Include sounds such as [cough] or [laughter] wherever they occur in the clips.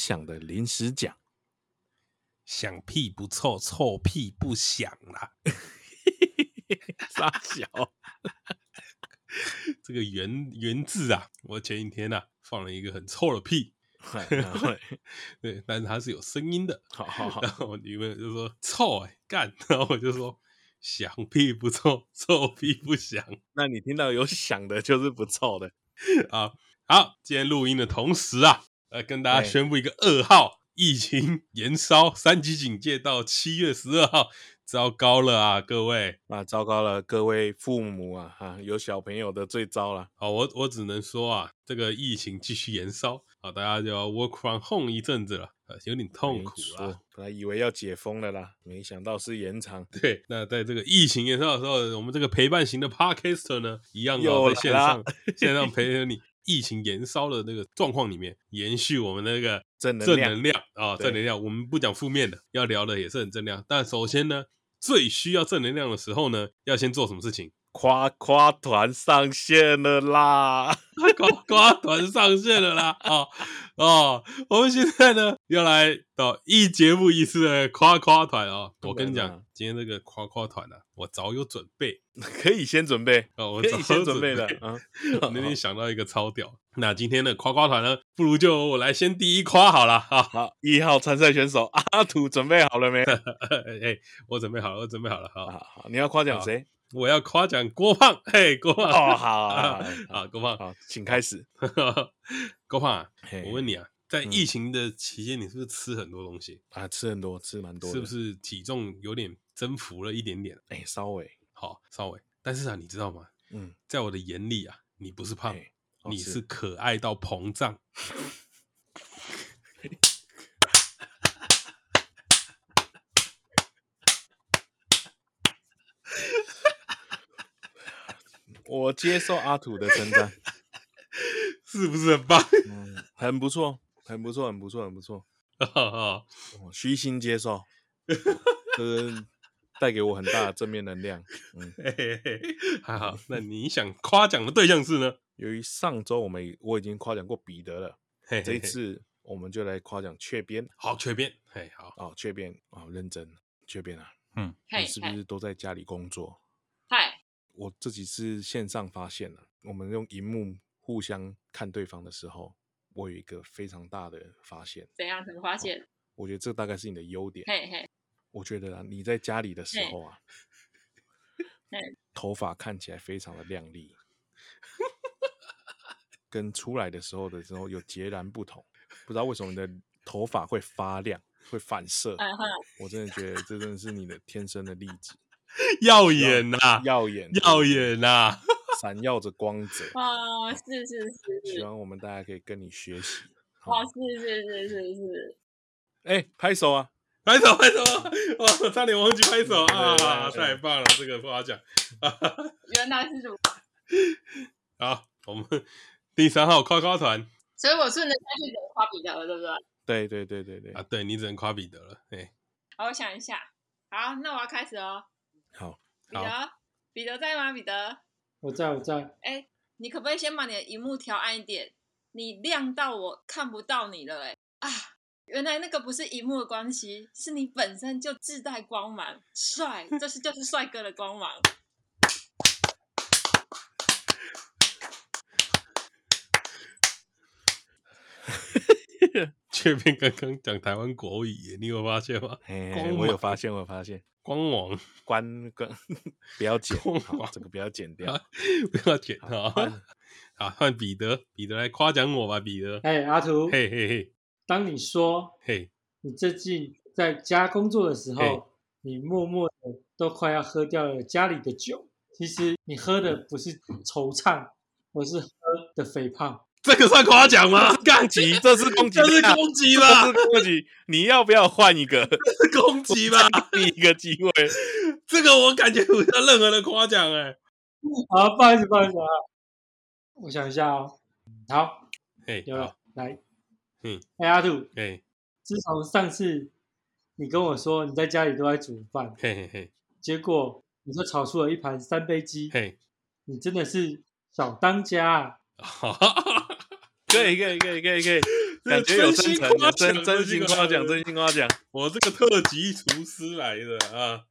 临时想的临时讲，响屁不臭，臭屁不响啦。[laughs] 傻小，这个原原字啊，我前几天啊放了一个很臭的屁，[laughs] 对，但是它是有声音的。好好好，然后女朋友就说臭哎、欸、干，然后我就说响屁不臭，臭屁不响。那你听到有响的，就是不臭的 [laughs] 啊。好，今天录音的同时啊，来跟大家宣布一个噩耗：疫情 [laughs] 延烧，三级警戒到七月十二号。糟糕了啊，各位啊，糟糕了，各位父母啊，哈、啊，有小朋友的最糟了。好，我我只能说啊，这个疫情继续延烧，好，大家就要 work from home 一阵子了，啊，有点痛苦啊。本来以为要解封了啦，没想到是延长。对，那在这个疫情延烧的时候，我们这个陪伴型的 podcaster 呢，一样要在线上线上陪着你。疫情延烧的那个状况里面，延续我们那个正能量啊，正能量。我们不讲负面的，要聊的也是很正能量。但首先呢。最需要正能量的时候呢，要先做什么事情？夸夸团上线了啦！[laughs] 夸夸团上线了啦！啊啊！我们现在呢，要来到一节目一次的夸夸团啊！我跟你讲，今天这个夸夸团呢，我早有准备，可以先准备哦，我早先准备的 [laughs] 啊。我那天想到一个超屌，那今天的夸夸团呢，不如就我来先第一夸好了啊！[laughs] 好，一号参赛选手阿土准备好了没？哎，我准备好了，我准备好了。好好好，你要夸奖谁？我要夸奖郭胖，[laughs] 嘿，郭胖，哦，好，好，好，[laughs] 郭胖，好，请开始。[laughs] 郭胖，我问你啊，在疫情的期间，你是不是吃很多东西啊？吃很多，吃蛮多，是不是体重有点增幅了一点点？哎，稍微，好，稍微。但是啊，你知道吗？嗯，在我的眼里啊，你不是胖，你是可爱到膨胀。我接受阿土的称赞，[laughs] 是不是很棒？[laughs] 嗯，很不错，很不错，很不错，很不错。虚心接受，这是带给我很大的正面能量。嗯，嘿嘿嘿，还好。那你想夸奖的对象是呢？由于上周我们我已经夸奖过彼得了，这一次我们就来夸奖雀边。好，雀边，嘿，好，哦，雀边，哦，认真，雀边啊，嗯，你是不是都在家里工作？嗨。我这几次线上发现了，我们用荧幕互相看对方的时候，我有一个非常大的发现。怎样？怎么发现？我觉得这大概是你的优点。嘿嘿。我觉得啊，你在家里的时候啊，头发看起来非常的亮丽，[laughs] 跟出来的时候的时候有截然不同。不知道为什么你的头发会发亮，会反射。我真的觉得这真的是你的天生的丽质。[laughs] 耀眼呐、啊，耀眼，耀眼呐、啊，[laughs] 闪耀着光泽啊！是是是，希望我们大家可以跟你学习。哇，是是是是是，哎、欸，拍手啊，拍手拍手！哇，我差点忘记拍手啊！太棒了，这个夸奖。[laughs] 原来是如好，我们第三号夸夸团，所以我顺着下去只能夸彼得了，对不对？对对对对对，啊，对你只能夸彼得了。哎，好，我想一下，好，那我要开始哦。好，彼得，彼得在吗？彼得，我在，我在。哎、欸，你可不可以先把你的荧幕调暗一点？你亮到我看不到你了、欸，哎啊！原来那个不是荧幕的关系，是你本身就自带光芒，帅，[laughs] 这是就是帅哥的光芒。[laughs] 雀边刚刚讲台湾国语，你有发现吗？嘿嘿我有发现，我有发现。光网关关 [laughs] 不要剪，好，这个不要剪掉，[laughs] 不要剪啊！好，换彼得，彼得来夸奖我吧，彼得。哎，阿图，嘿嘿嘿，当你说，嘿，你最近在家工作的时候，你默默的都快要喝掉了家里的酒，其实你喝的不是惆怅，而是喝的肥胖。这个算夸奖吗？攻击，这是攻击，这是攻击吧？这是攻击。你要不要换一个？这是攻击吧？第一个机会，这个我感觉不像任何的夸奖哎。好，不好意思，不好意思啊。我想一下哦。好，嘿，有了，来，嗯，哎，阿兔，嘿，自从上次你跟我说你在家里都在煮饭，嘿嘿嘿，结果你说炒出了一盘三杯鸡，嘿，你真的是小当家啊。[laughs] 可以可以可以可以可以，[laughs] 感觉有真诚，真真心夸奖，真心夸奖。我这个特级厨师来的啊！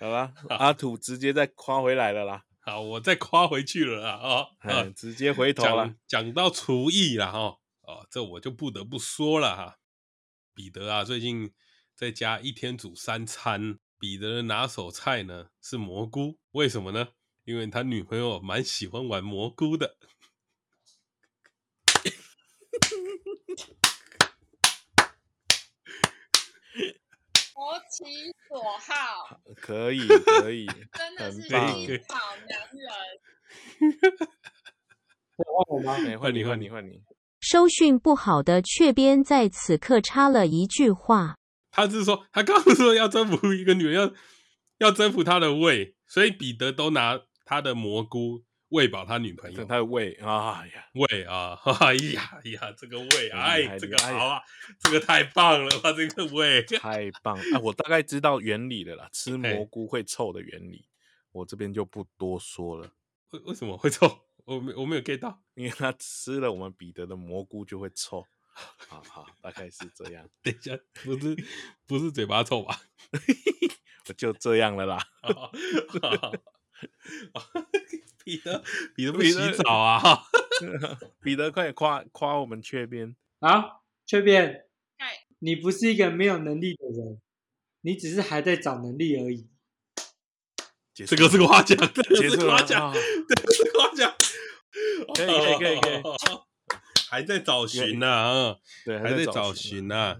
好吧，[laughs] 阿土直接再夸回来了啦。好，我再夸回去了啦啊！啊，直接回头了。讲到厨艺了哈，哦，这我就不得不说了哈。彼得啊，最近在家一天煮三餐。彼得的拿手菜呢是蘑菇，为什么呢？因为他女朋友蛮喜欢玩蘑菇的。投其所好，可以可以，[laughs] 真的是一好男人。换 [laughs] 我吗？换你换你换你。收讯不好的雀边在此刻插了一句话。他是说，他刚刚说要征服一个女人，要要征服她的胃，所以彼得都拿他的蘑菇喂饱他女朋友。他的胃啊呀，胃啊，哎呀呀，这个胃，哎，这个好啊，这个太棒了吧，这个胃太棒啊！我大概知道原理的啦，吃蘑菇会臭的原理，我这边就不多说了。为为什么会臭？我没我没有 get 到，因为他吃了我们彼得的蘑菇就会臭。好好，大概是这样。[laughs] 等一下，不是不是嘴巴臭吧？[laughs] 我就这样了啦。[laughs] 彼得，彼得不洗澡啊？[laughs] [laughs] 彼得，快点夸夸我们缺边啊！缺边，你不是一个没有能力的人，你只是还在找能力而已。这个是个夸奖，这个是夸奖，这个是夸奖。可以可以可以可以。还在找寻呢啊，对，还在找寻呢。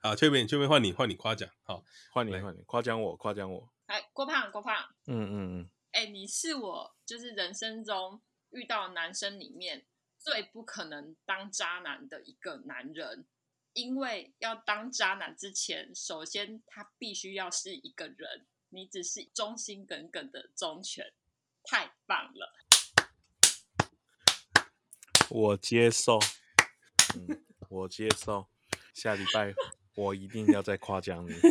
好，缺边，缺边换你，换你夸奖。好，换你，换你夸奖我，夸奖我。哎，郭胖，郭胖。嗯嗯嗯。哎，你是我就是人生中遇到男生里面最不可能当渣男的一个男人，因为要当渣男之前，首先他必须要是一个人，你只是忠心耿耿的忠犬，太棒了。我接受，嗯，我接受。下礼拜我一定要再夸奖你。[laughs]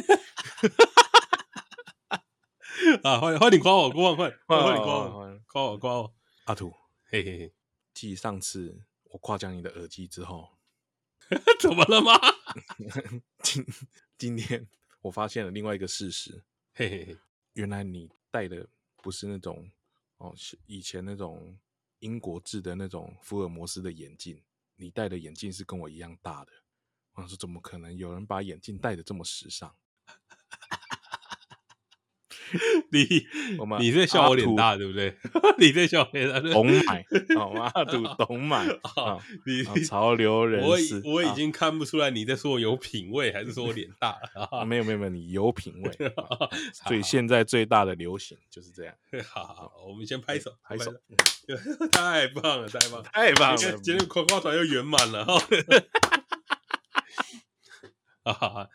啊，欢迎欢迎夸我，郭胖，快 [laughs] 欢迎夸我，夸我夸我。阿土，嘿嘿嘿，继上次我夸奖你的耳机之后，[laughs] 怎么了吗？[laughs] 今今天我发现了另外一个事实，嘿嘿嘿，原来你戴的不是那种哦，以前那种。英国制的那种福尔摩斯的眼镜，你戴的眼镜是跟我一样大的。我说怎么可能有人把眼镜戴的这么时尚？[laughs] 你我们你在笑我脸大对不对？[laughs] 你在笑我脸大，懂买好 [laughs] 吗？阿土懂买啊！你潮流人士，我我已经看不出来你在说我有品味，还是说我脸大啊？没有没有没有，你有品味。所以现在最大的流行就是这样。好好，我们先拍手拍手，太棒了太棒了太棒了！今天夸夸团又圆满了哈。哈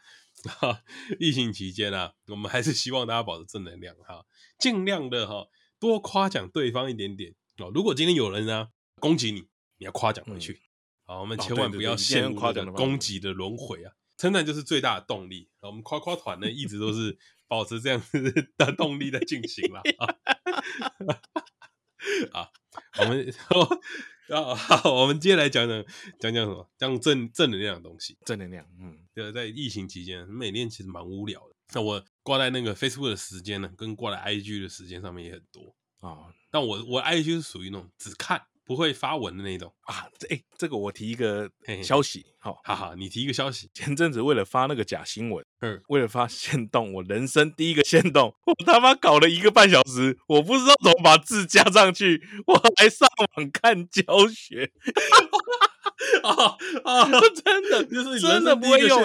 哈。[laughs] 疫情期间啊，我们还是希望大家保持正能量哈，[laughs] 尽量的哈多夸奖对方一点点哦。如果今天有人呢攻击你，你要夸奖回去。好，我们千万不要陷入夸奖的攻击的轮回啊！称赞就是最大的动力。[laughs] 我们夸夸团呢，一直都是保持这样子的动力在进行了啊。我们。啊，[laughs] 好，我们接下来讲讲讲讲什么？讲正正能量的东西。正能量，嗯，对，在疫情期间，每天其实蛮无聊的。那我挂在那个 Facebook 的时间呢，跟挂在 IG 的时间上面也很多啊。哦，但我我 IG 是属于那种只看。不会发文的那种啊，哎，这个我提一个消息，好，哈哈，你提一个消息。前阵子为了发那个假新闻，嗯，为了发限动，我人生第一个限动，我他妈搞了一个半小时，我不知道怎么把字加上去，我还上网看教学，啊 [laughs] 啊，[laughs] 真的就是真的不会用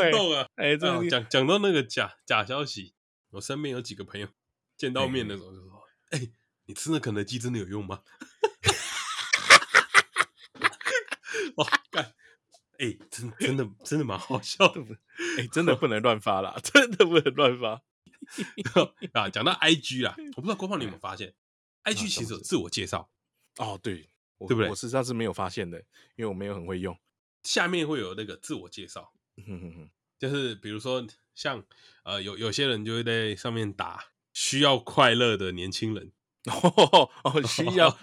哎，哎，这讲讲到那个假假消息，我身边有几个朋友见到面的时候就说，哎，你吃那肯德基真的有用吗？[laughs] 哇，[laughs] 干！哎，真真的真的蛮好笑的，哎，真的不能乱发啦，[laughs] 真的不能乱发 [laughs] 啊！讲到 IG 啊，我不知道郭胖你有没有发现，IG 其实有自我介绍哦，对，对不对？我实际上是没有发现的，因为我没有很会用。下面会有那个自我介绍，就是比如说像呃，有有些人就会在上面打需要快乐的年轻人哦哦，需要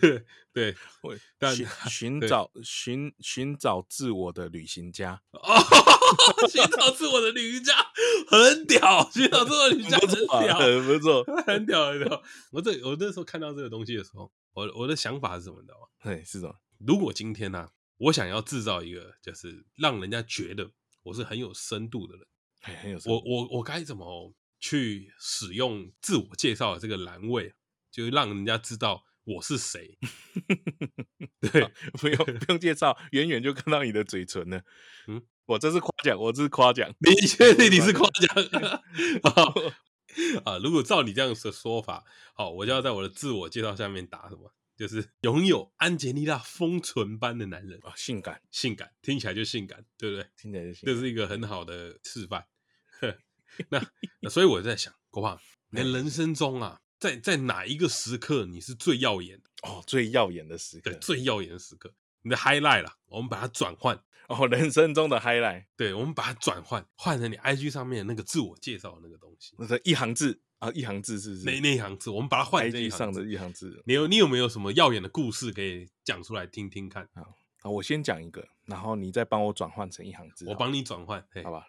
对 [laughs] 对，寻寻找寻寻找自我的旅行家哦，寻找自我的旅行家很屌，[laughs] 寻找自我的旅行家很屌，很不错，很屌很屌。我这我那时候看到这个东西的时候，我我的想法是什么的？对，是什么？如果今天呢、啊，我想要制造一个，就是让人家觉得我是很有深度的人，很有我我我该怎么？去使用自我介绍的这个栏位，就让人家知道我是谁。[laughs] 对，不用不用介绍，远远就看到你的嘴唇了。嗯，[laughs] 我这是夸奖，我这是夸奖。你确定你是夸奖？[laughs] 啊，如果照你这样的说法，好，我就要在我的自我介绍下面打什么？就是拥有安吉丽娜丰唇般的男人啊，性感，性感，听起来就性感，对不对？听起来就性感，这是一个很好的示范。[laughs] 那那所以我在想，国胖，你的人生中啊，在在哪一个时刻你是最耀眼的？哦，最耀眼的时刻，对，最耀眼的时刻，你的 highlight 啦，我们把它转换哦，人生中的 highlight，对，我们把它转换换成你 IG 上面那个自我介绍的那个东西，那个一行字啊，一行字是那那一行字，我们把它换成 IG 上的一行字。你有你有没有什么耀眼的故事可以讲出来听听看？啊，我先讲一个，然后你再帮我转换成一行字，我帮你转换，好吧？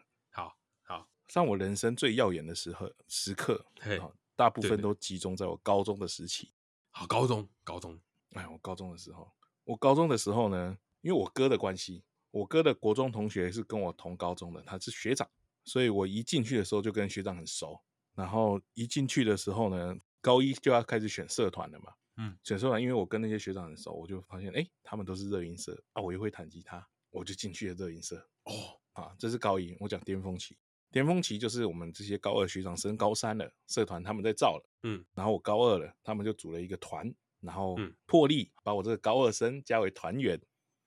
像我人生最耀眼的时候时刻，嘿，大部分都集中在我高中的时期。好，高中，高中，哎，我高中的时候，我高中的时候呢，因为我哥的关系，我哥的国中同学是跟我同高中的，他是学长，所以我一进去的时候就跟学长很熟。然后一进去的时候呢，高一就要开始选社团了嘛，嗯，选社团，因为我跟那些学长很熟，我就发现，哎，他们都是热音社啊，我又会弹吉他，我就进去了热音社。哦，啊，这是高一，我讲巅峰期。巅峰期就是我们这些高二学长升高三了，社团他们在造了，嗯，然后我高二了，他们就组了一个团，然后破例把我这个高二生加为团员，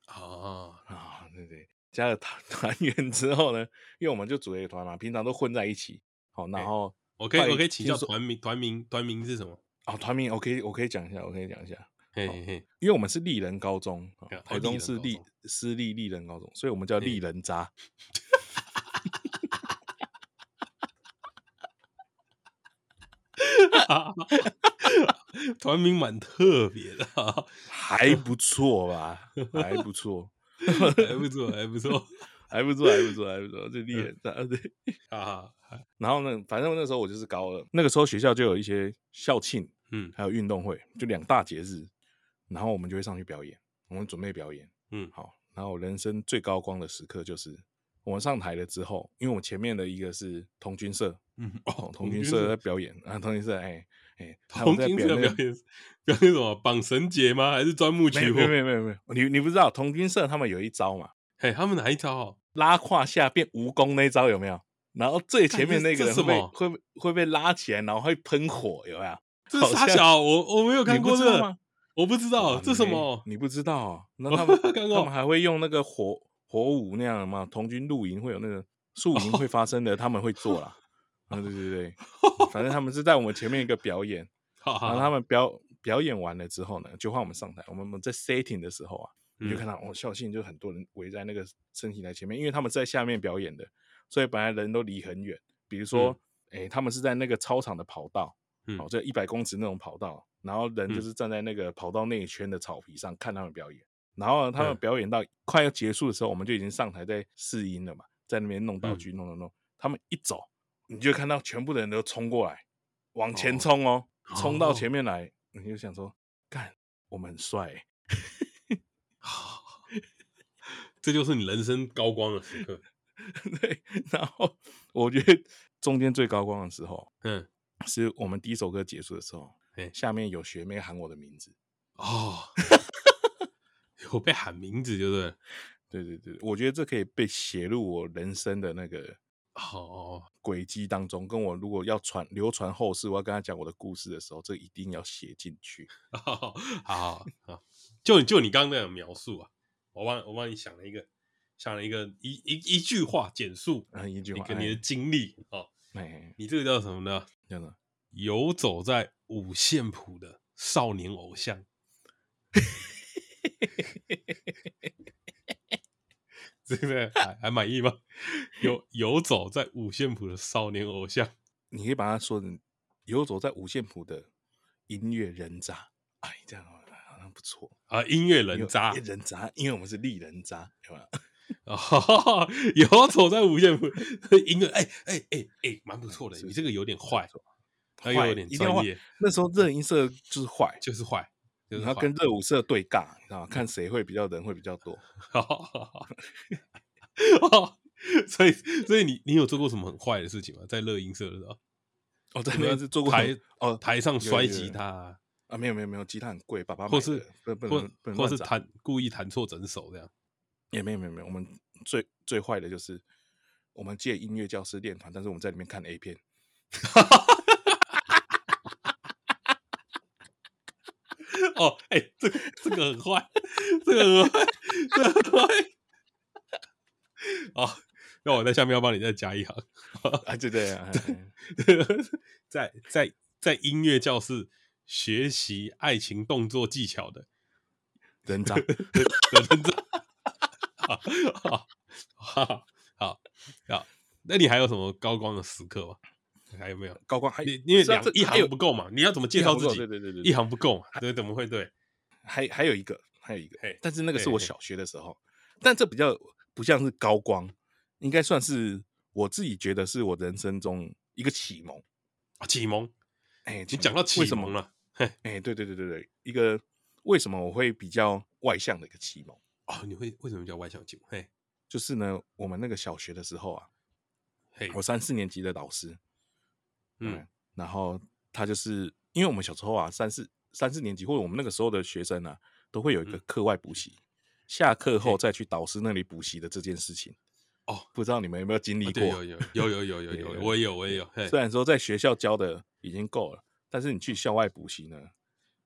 啊啊，对对，加了团 [laughs] 团员之后呢，因为我们就组了一个团嘛，平常都混在一起，好，然后我可以我可以请教团名团名团名是什么？啊，团名我可以我可以讲一下，我可以讲一下，嘿嘿，因为我们是立人高中，台中是立私立立人高中，所以我们叫立。人渣。[laughs] [laughs] 团名蛮特别的，还不错吧？还不错，[laughs] [laughs] 还不错，还不错，还不错，还不错，还不错，这厉害啊！对啊，然后呢，反正那时候我就是高二，那个时候学校就有一些校庆，嗯，还有运动会，就两大节日，然后我们就会上去表演，我们准备表演，嗯，好，然后人生最高光的时刻就是我们上台了之后，因为我前面的一个是童军社。嗯哦，童军社在表演啊，童军社哎哎，童军社表演表演什么？绑绳结吗？还是钻木取火？没有没有没有，你你不知道童军社他们有一招嘛？嘿，他们哪一招？哦？拉胯下变蜈蚣那一招有没有？然后最前面那个人会被会会被拉起来，然后会喷火，有没有？这是啥小？我我没有看过这个，我不知道这什么？你不知道？[laughs] 那他们他们还会用那个火火舞那样的吗？童军露营会有那个宿营会发生的，他们会做啦。啊，对对对，[laughs] 反正他们是在我们前面一个表演，[laughs] 然后他们表表演完了之后呢，就换我们上台。我们我们在 setting 的时候啊，你就看到我校庆就很多人围在那个升旗台前面，因为他们在下面表演的，所以本来人都离很远。比如说，哎，他们是在那个操场的跑道，哦，这一百公尺那种跑道，然后人就是站在那个跑道那一圈的草皮上看他们表演。然后他们表演到快要结束的时候，我们就已经上台在试音了嘛，在那边弄道具，弄弄弄。他们一走。你就看到全部的人都冲过来，往前冲哦，冲、哦、到前面来，哦、你就想说，干，我们很帅、欸，[laughs] 这就是你人生高光的时刻。[laughs] 对，然后我觉得中间最高光的时候，嗯，是我们第一首歌结束的时候，哎，下面有学妹喊我的名字，哦，[laughs] 有被喊名字，对不对？对对对，我觉得这可以被写入我人生的那个。哦，轨迹当中，跟我如果要传流传后世，我要跟他讲我的故事的时候，这一定要写进去。[laughs] 好好好，就就你刚刚那样描述啊，我帮我帮你想了一个，想了一个一一一句话简述啊，一句话，跟你的经历哦。哎，你这个叫什么呢？叫做游走在五线谱的少年偶像。[laughs] 这个还还满意吗？游游走在五线谱的少年偶像，你可以把它说成游走在五线谱的音乐人渣，哎，这样好像不错啊。音乐人渣，人渣，因为我们是丽人渣，有没有？[laughs] 哦，游走在五线谱音乐，哎哎哎哎，蛮不错的。你这个有点坏，它又有点专业。那时候热音社就是坏，就是坏，然后跟热舞社对尬，你知道吗？看谁会比较人会比较多。[laughs] 所以，所以你你有做过什么很坏的事情吗？在热音社的时候？哦，在那是做过台哦，台上摔吉他啊？没有没有没有，吉他很贵，爸爸或是或或是弹故意弹错整首这样？也没有没有没有，我们最最坏的就是我们借音乐教室练团，但是我们在里面看 A 片。[laughs] 哦，哎，这个这个很坏，这个很坏，这个很坏。哦，那我在下面要帮你再加一行。[laughs] 啊，就这样，在在在音乐教室学习爱情动作技巧的人渣，[laughs] 人渣。[laughs] 好好好好好，那你还有什么高光的时刻吗？还有没有高光？还因为两一行不够嘛？你要怎么介绍自己？对对对对，一行不够嘛？对，怎么会对？还还有一个，还有一个，但是那个是我小学的时候，但这比较不像是高光，应该算是我自己觉得是我人生中一个启蒙啊，启蒙。哎，你讲到启蒙了，哎，对对对对对，一个为什么我会比较外向的一个启蒙。哦，你会为什么叫外向启蒙？嘿，就是呢，我们那个小学的时候啊，嘿，我三四年级的老师，嗯，嗯，然后他就是因为我们小时候啊，三四三四年级或者我们那个时候的学生啊，都会有一个课外补习，嗯、下课后再去导师那里补习的这件事情。哦，不知道你们有没有经历过？有有有有有 [laughs] 有有，我也有我也有。虽然说在学校教的已经够了，但是你去校外补习呢，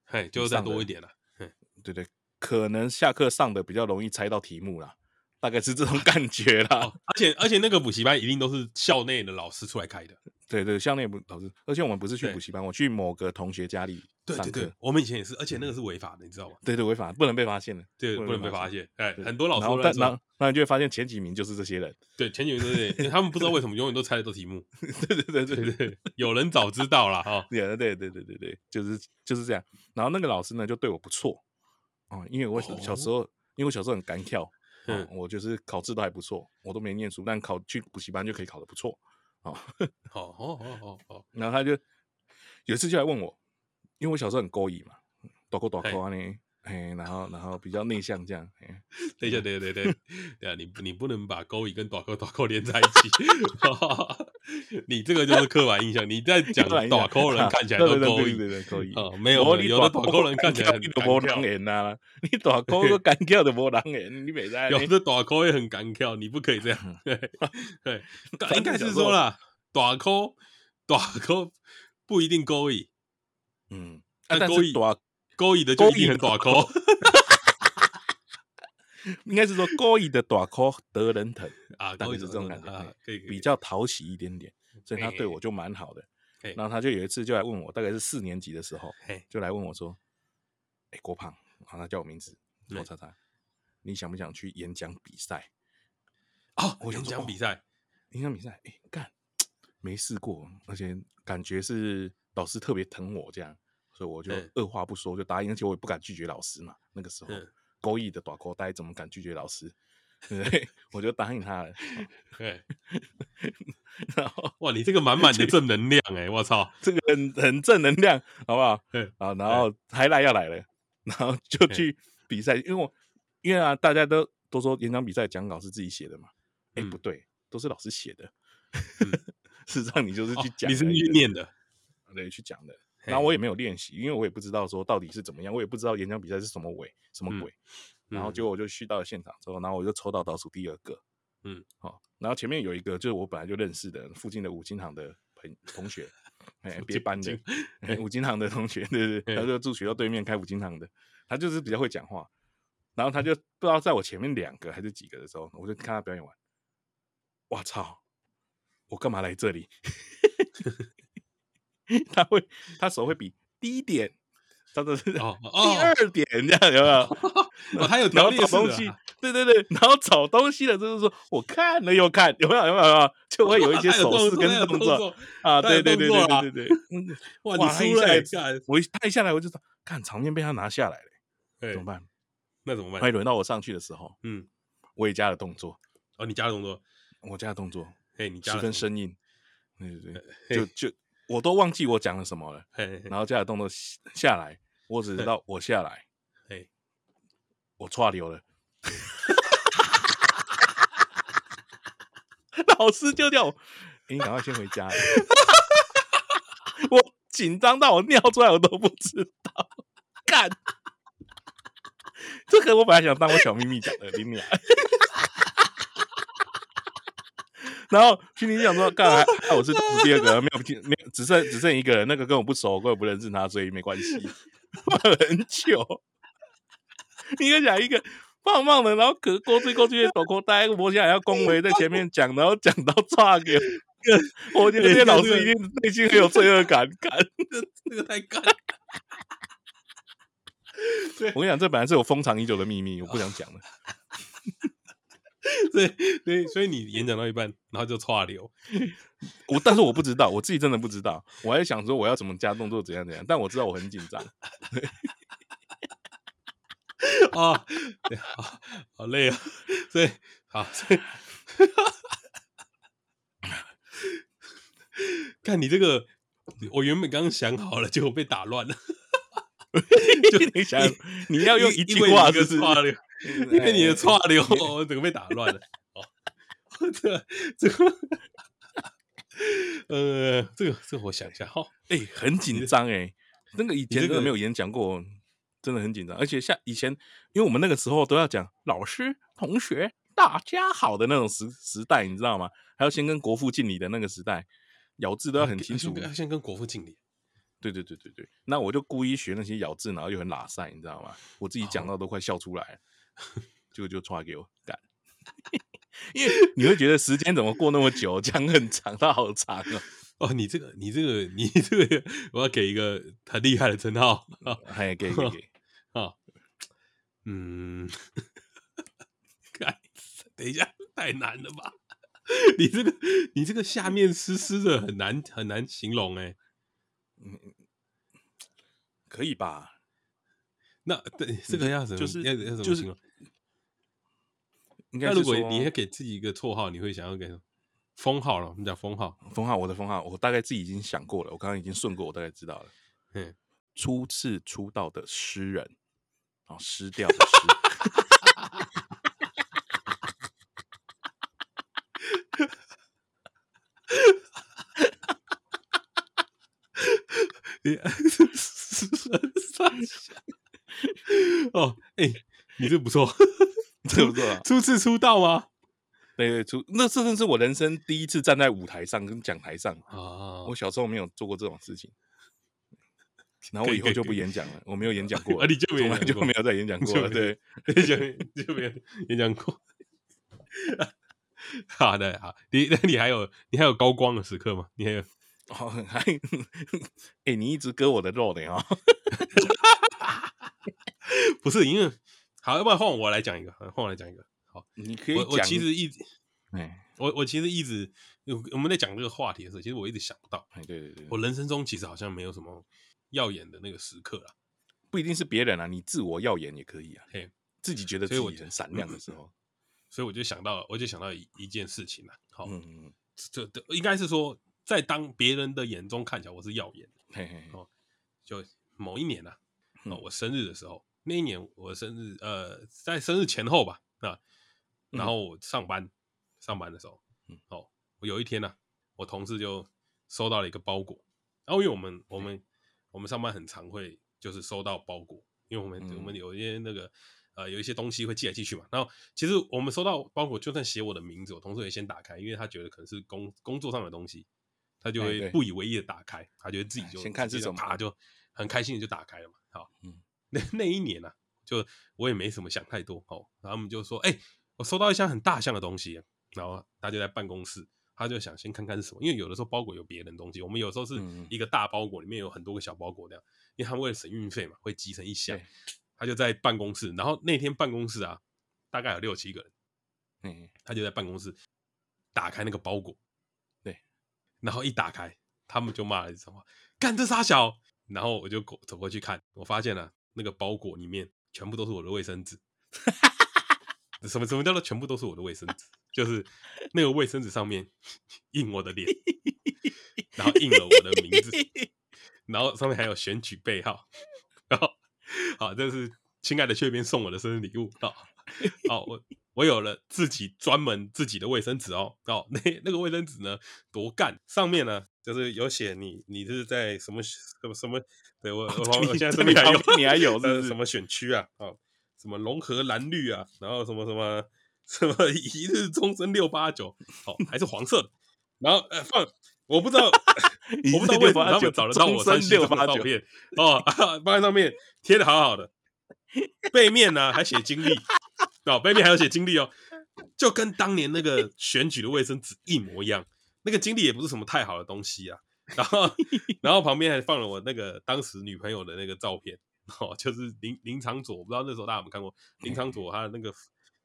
嘿，就再多一点了。嘿，对对。可能下课上的比较容易猜到题目啦，大概是这种感觉啦。哦、而且而且那个补习班一定都是校内的老师出来开的。[laughs] 对对，校内补老师，而且我们不是去补习班，我去某个同学家里上课。对对对，我们以前也是，而且那个是违法的，你知道吗？对对，违法，不能被发现的。对，不能被发现。哎，很多老师然后然后你就会发现前几名就是这些人。[laughs] 对，前几名就是因为他们不知道为什么永远都猜得到题目。[laughs] 对对对对对，有人早知道了哈。对对对对对对，就是就是这样。然后那个老师呢，就对我不错。哦，因为我小时候，哦、因为我小时候很敢跳，嗯，我就是考试都还不错，我都没念书，但考去补习班就可以考得不错，哦，好，好，好，好，好，然后他就有一次就来问我，因为我小时候很勾引嘛，大口大口呢。哎，然后，然后比较内向这样。等一下，对对对对，对啊，你你不能把勾引跟短扣短扣连在一起，[laughs] 你这个就是刻板印象。你在讲短扣人看起来都勾引，勾引啊，没有，有的短扣人看起来很无人缘呐。你短扣都干跳的无人缘，你没在。有的短扣也很干跳，你不可以这样。[laughs] 对对，[laughs] 应该是说了，短扣短扣不一定勾引。嗯，但勾引短。勾引的就一定很大颗，应该是说故意的大颗得人疼 [laughs] 啊，大概是这种感觉，可以比较讨喜一点点，所以他对我就蛮好的。然后他就有一次就来问我，大概是四年级的时候，就来问我说：“哎，郭胖，好，他叫我名字，我查查，你想不想去演讲比赛？”啊，演讲比赛，演讲比赛，哎，干，没试过，而且感觉是老师特别疼我这样。所以我就二话不说就答应，而且我也不敢拒绝老师嘛。那个时候勾引的大口呆怎么敢拒绝老师？对 [laughs] 不对？我就答应他了。对，[laughs] 然后哇，你这个满满的 [laughs] 正能量哎！我操，这个很很正能量，好不好？啊，然后还来要来了，然后就去比赛，因为我因为啊，大家都都说演讲比赛讲稿是自己写的嘛。哎，不对，都是老师写的。事实上，你就是去讲，你是去念的，对，去讲的。然后我也没有练习，因为我也不知道说到底是怎么样，我也不知道演讲比赛是什么鬼什么鬼。嗯、然后结果我就去到了现场之后，然后我就抽到倒数第二个，嗯，好，然后前面有一个就是我本来就认识的附近的五金行的朋同学，[laughs] 哎，别班的五金行的同学，对对对，他就住学校对面开五金行的，他就是比较会讲话，然后他就不知道在我前面两个还是几个的时候，我就看他表演完，我操，我干嘛来这里？[laughs] 他会，他手会比低一点，他的是第二点这样有没有？哦，他有？[laughs] 条列式东西，对对对，然后找东西的就是说，我看了又看，有没有？有没有？就会有一些 [laughs] 手势跟动作啊，对对对对对对对，哇，你输了，我一他一下来我就说，看场面被他拿下来了，怎么办？那怎么？办？快轮到我上去的时候，嗯，我也加了动作，哦，你加了动作，我加了动作，哎，你十分生硬，对对对，就就我都忘记我讲了什么了，然后加了动作下来，我只知道我下来，嘿，我剉流了。[laughs] 老师就叫我，欸、你赶快先回家。我紧张到我尿出来我都不知道，干，这个我本来想当我小秘密讲的，你俩。然后心里想说，刚才我是第二个，没有没有，只剩只剩一个人，那个跟我不熟，我也不认识他，所以没关系。[laughs] 很久，一个讲一个。胖胖的，然后可过去过去，抖口呆，我现在还要恭维在前面讲，然后讲到差给我觉得这些老师一定内心很有罪恶感，干 [laughs] 这个太干。[laughs] 我跟你讲，这本来是我封藏已久的秘密，我不想讲了。对对，所以你演讲到一半，然后就岔流。[laughs] 我但是我不知道，我自己真的不知道，我还想说我要怎么加动作，怎样怎样，但我知道我很紧张。啊，好，好累啊！所以，好，所以，看你这个，我原本刚刚想好了，结果被打乱了。就 [laughs] 你想，你要用一句话就是因为你的串流，我整个被打乱了。哦，这这个，呃，这个这个我想一下哈，哎，很紧张哎，那个以前真的没有演讲过。真的很紧张，而且像以前，因为我们那个时候都要讲老师、同学、大家好的那种时时代，你知道吗？还要先跟国父敬礼的那个时代，咬字都要很清楚。要先跟国父敬礼。对对对对对，那我就故意学那些咬字，然后又很拉塞，你知道吗？我自己讲到都快笑出来，结 [laughs] 果就传给我干。[laughs] 因为你会觉得时间怎么过那么久，讲很长，它好长哦。哦，你这个，你这个，你这个，我要给一个很厉害的称号啊！还给给给。啊，嗯，[laughs] 看，等一下，太难了吧？你这个，你这个下面湿湿的，很难很难形容哎。嗯，可以吧？那对这个样子就是要要怎么形容？应该如果你要给自己一个绰号，你会想要给什么封号了？我们讲封号，封号，我的封号，我大概自己已经想过了，我刚刚已经顺过，我大概知道了。嗯，初次出道的诗人。失掉的失，[laughs] [laughs] 哦，哎、欸，你这不错，[laughs] 这不错啊！[laughs] 初次出道吗？对对，出那这真是我人生第一次站在舞台上跟讲台上啊！我小时候没有做过这种事情。[laughs] 然后我以后就不演讲了，我没有演讲过，你就没有就没有再演讲过了，对，就就没有演讲过。好的，好，你那你还有你还有高光的时刻吗？你还有哦，还哎，你一直割我的肉的啊？[laughs] 不是，因为好，要不然换我来讲一个，换我来讲一个。好，你可以讲。我其实一直，哎，我我其实一直，我们在讲这个话题的时候，其实我一直想不到，哎，对对对，我人生中其实好像没有什么。耀眼的那个时刻了，不一定是别人啊，你自我耀眼也可以啊。嘿，自己觉得自己很闪亮的时候，[laughs] 所以我就想到，我就想到一一件事情了。好，嗯，这这应该是说，在当别人的眼中看起来我是耀眼的。嘿嘿，哦，就某一年啊，哦，我生日的时候，那一年我生日，呃，在生日前后吧，啊，然后我上班上班的时候，哦，我有一天呢，我同事就收到了一个包裹，然后因为我们我们。我们上班很常会就是收到包裹，因为我们、嗯、我们有一些那个呃有一些东西会寄来寄去嘛。然后其实我们收到包裹，就算写我的名字，我同事也先打开，因为他觉得可能是工工作上的东西，他就会不以为意的打开，他觉得自己就先看是什么，他就很开心的就打开了嘛。好，嗯，那 [laughs] 那一年呢、啊，就我也没什么想太多，哦，然后我们就说，哎、欸，我收到一箱很大箱的东西，然后他就在办公室。他就想先看看是什么，因为有的时候包裹有别人东西，我们有时候是一个大包裹里面有很多个小包裹这样，因为他们为了省运费嘛，会集成一箱。他就在办公室，然后那天办公室啊，大概有六七个人，嗯，他就在办公室打开那个包裹，对，然后一打开，他们就骂了一声话：“干这傻小！”然后我就走过去看，我发现了、那个包裹里面全部都是我的卫生纸。什么什么叫做全部都是我的卫生纸？就是那个卫生纸上面 [laughs] 印我的脸，然后印了我的名字，然后上面还有选举背号。然后，好，这是亲爱的雀边送我的生日礼物。好，好，我我有了自己专门自己的卫生纸哦。哦，那那个卫生纸呢，多干，上面呢就是有写你你是在什么什么什么？对我我我现在这边还有，你还有是什么选区啊？哦。什么融合蓝绿啊，然后什么什么什么一日终身六八九，哦，还是黄色的，然后呃放，我不知道，[laughs] 我不知道为什么他们找得到我三十六张照片哦，[laughs] 放在上面贴的好好的，背面呢还写经历，哦，背面还有写经历哦，就跟当年那个选举的卫生纸一模一样，那个经历也不是什么太好的东西啊，然后然后旁边还放了我那个当时女朋友的那个照片。哦，就是林林长佐，我不知道那时候大家有没有看过林长佐他的那个，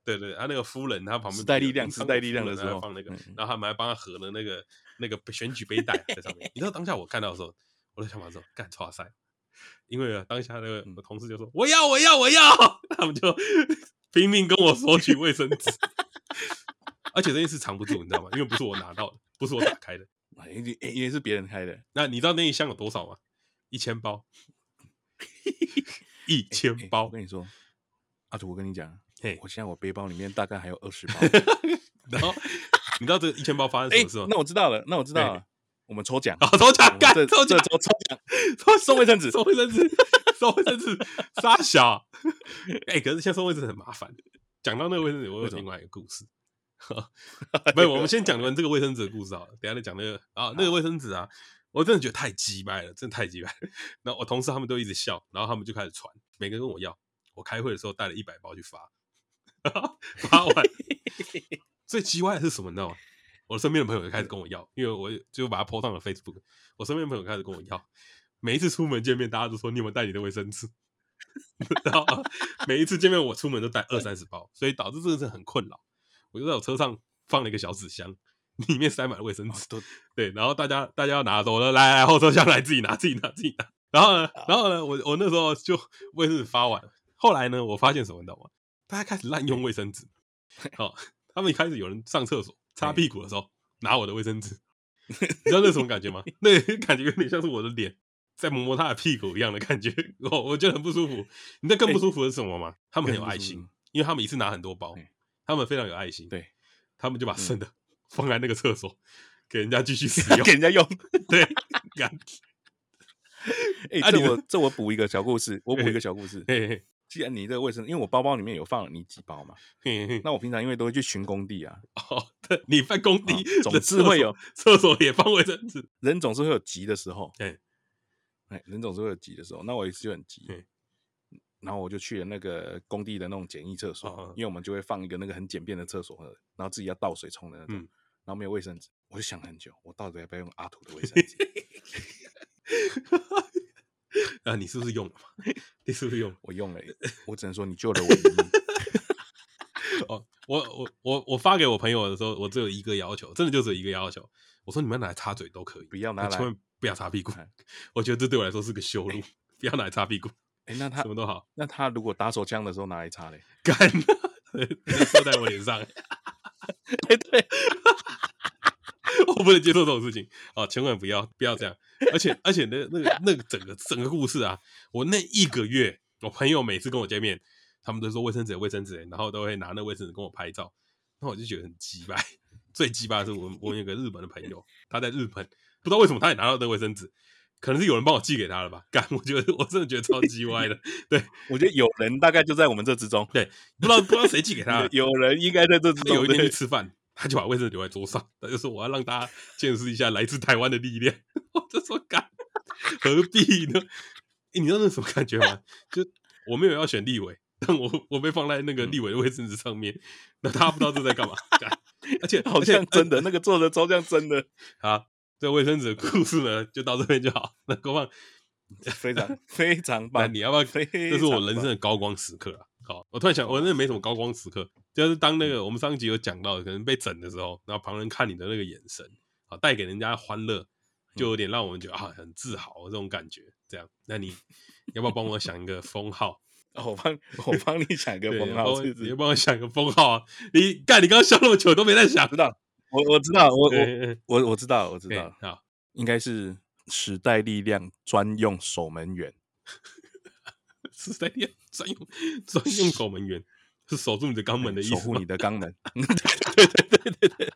对对，他那个夫人，他旁边时代力量，时代力量的时候放那个，然后他们还帮他合了那个那个选举背带在上面。[laughs] 你知道当下我看到的时候，我的想法说干剉赛，因为啊，当下那个我同事就说我要我要我要，[laughs] 他们就拼命跟我索取卫生纸，[laughs] 而且这件事藏不住，你知道吗？因为不是我拿到的，不是我打开的，因为因为是别人开的。那你知道那一箱有多少吗？一千包。[laughs] 一千包，我跟你说，阿土，我跟你讲，嘿，我现在我背包里面大概还有二十包。[laughs] 然后你知道这一千包发生什么事吗？那我知道了，那我知道了，我们抽奖，抽奖，干，抽奖，抽抽奖，送卫生纸，送卫生纸，送卫生纸，傻小。哎，[laughs] 可是现在送卫生纸很麻烦。讲到那个卫生纸，我有另外一个故事。[laughs] 没有，我们先讲完这个卫生纸的故事好了，等下再讲那个啊，那个卫生纸啊。我真的觉得太鸡掰了，真的太鸡掰。[laughs] 然后我同事他们都一直笑，然后他们就开始传，每个人跟我要。我开会的时候带了一百包去发，发完最鸡歪的是什么？你知道吗？我身边的朋友就开始跟我要，因为我就把它 po 上了 Facebook。我身边的朋友开始跟我要，每一次出门见面，大家都说你有没有带你的卫生纸？[laughs] 然后每一次见面，我出门都带二三十包，所以导致这个是很困扰。我就在我车上放了一个小纸箱。里面塞满了卫生纸，对，然后大家大家要拿的时候，我说来来后车厢来自己拿自己拿自己拿，然后呢，然后呢，我我那时候就卫生纸发完了，后来呢，我发现什么你知道吗？大家开始滥用卫生纸，好，他们一开始有人上厕所擦屁股的时候拿我的卫生纸，[laughs] 你知道那什么感觉吗？那 [laughs] 感觉有点像是我的脸在摸摸他的屁股一样的感觉，我我觉得很不舒服。你知道更不舒服的是什么吗？他们很有爱心，因为他们一次拿很多包，他们非常有爱心，对，他们就把剩的。放在那个厕所，给人家继续使用，[laughs] 给人家用。对，[laughs] 哎、欸，这我这我补一个小故事，我补一个小故事。嘿嘿，既然你这个卫生，因为我包包里面有放了你几包嘛，嘿嘿，那我平常因为都会去巡工地啊。哦，对，你放工地，哦、总是会有厕所也放卫生纸，人总是会有急的时候。哎，哎，人总是会有急的时候，那我一次就很急。然后我就去了那个工地的那种简易厕所，因为我们就会放一个那个很简便的厕所，然后自己要倒水冲的那种，然后没有卫生纸，我就想很久，我到底要不要用阿土的卫生纸？[laughs] 啊，你是不是用了？你是不是用？我用了，我只能说你救了我一命。[laughs] 哦，我我我我发给我朋友的时候，我只有一个要求，真的就只有一个要求，我说你们拿来擦嘴都可以，不要拿来，千万不要擦屁股。我觉得这对我来说是个羞辱，不要拿来擦屁股。哎，那他什么都好。那他如果打手枪的时候拿来擦嘞？干，射在我脸上。对对，[laughs] 我不能接受这种事情哦，千万不要不要这样。而且而且那那个那个整个整个故事啊，我那一个月，我朋友每次跟我见面，他们都说卫生纸卫生纸，然后都会拿那卫生纸跟我拍照，那我就觉得很鸡掰。最鸡巴的是我我有个日本的朋友，他在日本，不知道为什么他也拿到那卫生纸。可能是有人帮我寄给他了吧？干，我觉得我真的觉得超级歪的。对，我觉得有人大概就在我们这之中。对，不知道不知道谁寄给他，有人应该在这之中。有一天去吃饭，他就把卫生纸留在桌上，他就说我要让大家见识一下来自台湾的力量。[laughs] 我就说干，何必呢？欸，你知道那什么感觉吗？就我没有要选立委，但我我被放在那个立委的卫生纸上面，那他不知道这在干嘛。而且好像真的，那个做的超像真的好。这卫生纸的故事呢，就到这边就好。那郭胖 [laughs] 非常 [laughs] 非常棒，你要不要？这是我人生的高光时刻啊！好，我突然想，我那没什么高光时刻，就是当那个我们上一集有讲到，可能被整的时候，然后旁人看你的那个眼神，啊，带给人家欢乐，就有点让我们觉得啊很自豪这种感觉。这样，那你要不要帮我想一个封号？我帮我帮你想一个封号，你帮我想一个封号啊！你干，你刚刚笑那么久都没在想，知道？我我知道，我我我我知道，我知道，好，应该是时代力量专用守门员。[laughs] 时代力量专用专用守门员，是守住你的肛门的意思，守护你的肛门。[laughs] 对对对对对，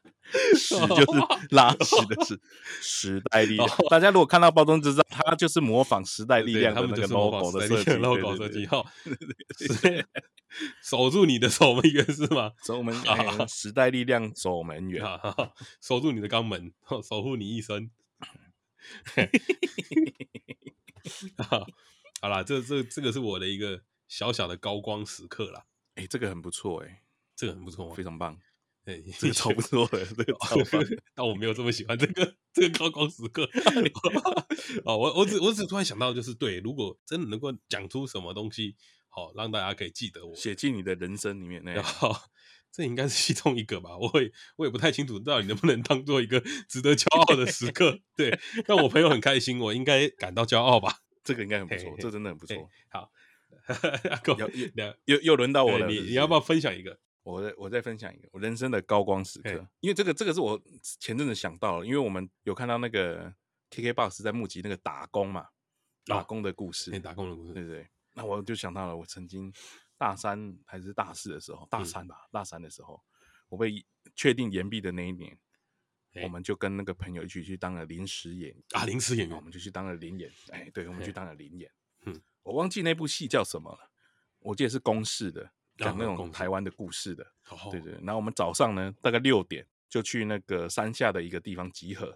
屎就是拉屎的屎。[laughs] 时代力量，大家如果看到包装就知道，它就是模仿时代力量的那个 logo 的设计，logo 设计号。[laughs] 守住你的守门员是吗？守门员，时代力量守门员，守住你的肛门，守护你一生。好啦，这这这个是我的一个小小的高光时刻啦。哎、欸，这个很不错，哎，这个很不错，非常棒。哎、欸，这个超不错的，这个 [laughs] 超棒。但我没有这么喜欢这个这个高光时刻。[laughs] 哦，我我只我只突然想到，就是对，如果真的能够讲出什么东西，好让大家可以记得我，写进你的人生里面，那然后这应该是其中一个吧。我也我也不太清楚，到底能不能当做一个 [laughs] 值得骄傲的时刻。对，但我朋友很开心，我应该感到骄傲吧。这个应该很不错，这真的很不错。好，又又又轮到我了，你你要不要分享一个？我再我再分享一个我人生的高光时刻，因为这个这个是我前阵子想到了，因为我们有看到那个 KKBOX 在募集那个打工嘛，打工的故事，打工的故事，对对。那我就想到了，我曾经大三还是大四的时候，大三吧，大三的时候，我被确定延毕的那一年。我们就跟那个朋友一起去当了临时演啊，临时演员，我们就去当了临演。哎，对，我们去当了临演。嗯，我忘记那部戏叫什么了，我记得是公式的，讲那种台湾的故事的。对对。然后我们早上呢，大概六点就去那个山下的一个地方集合。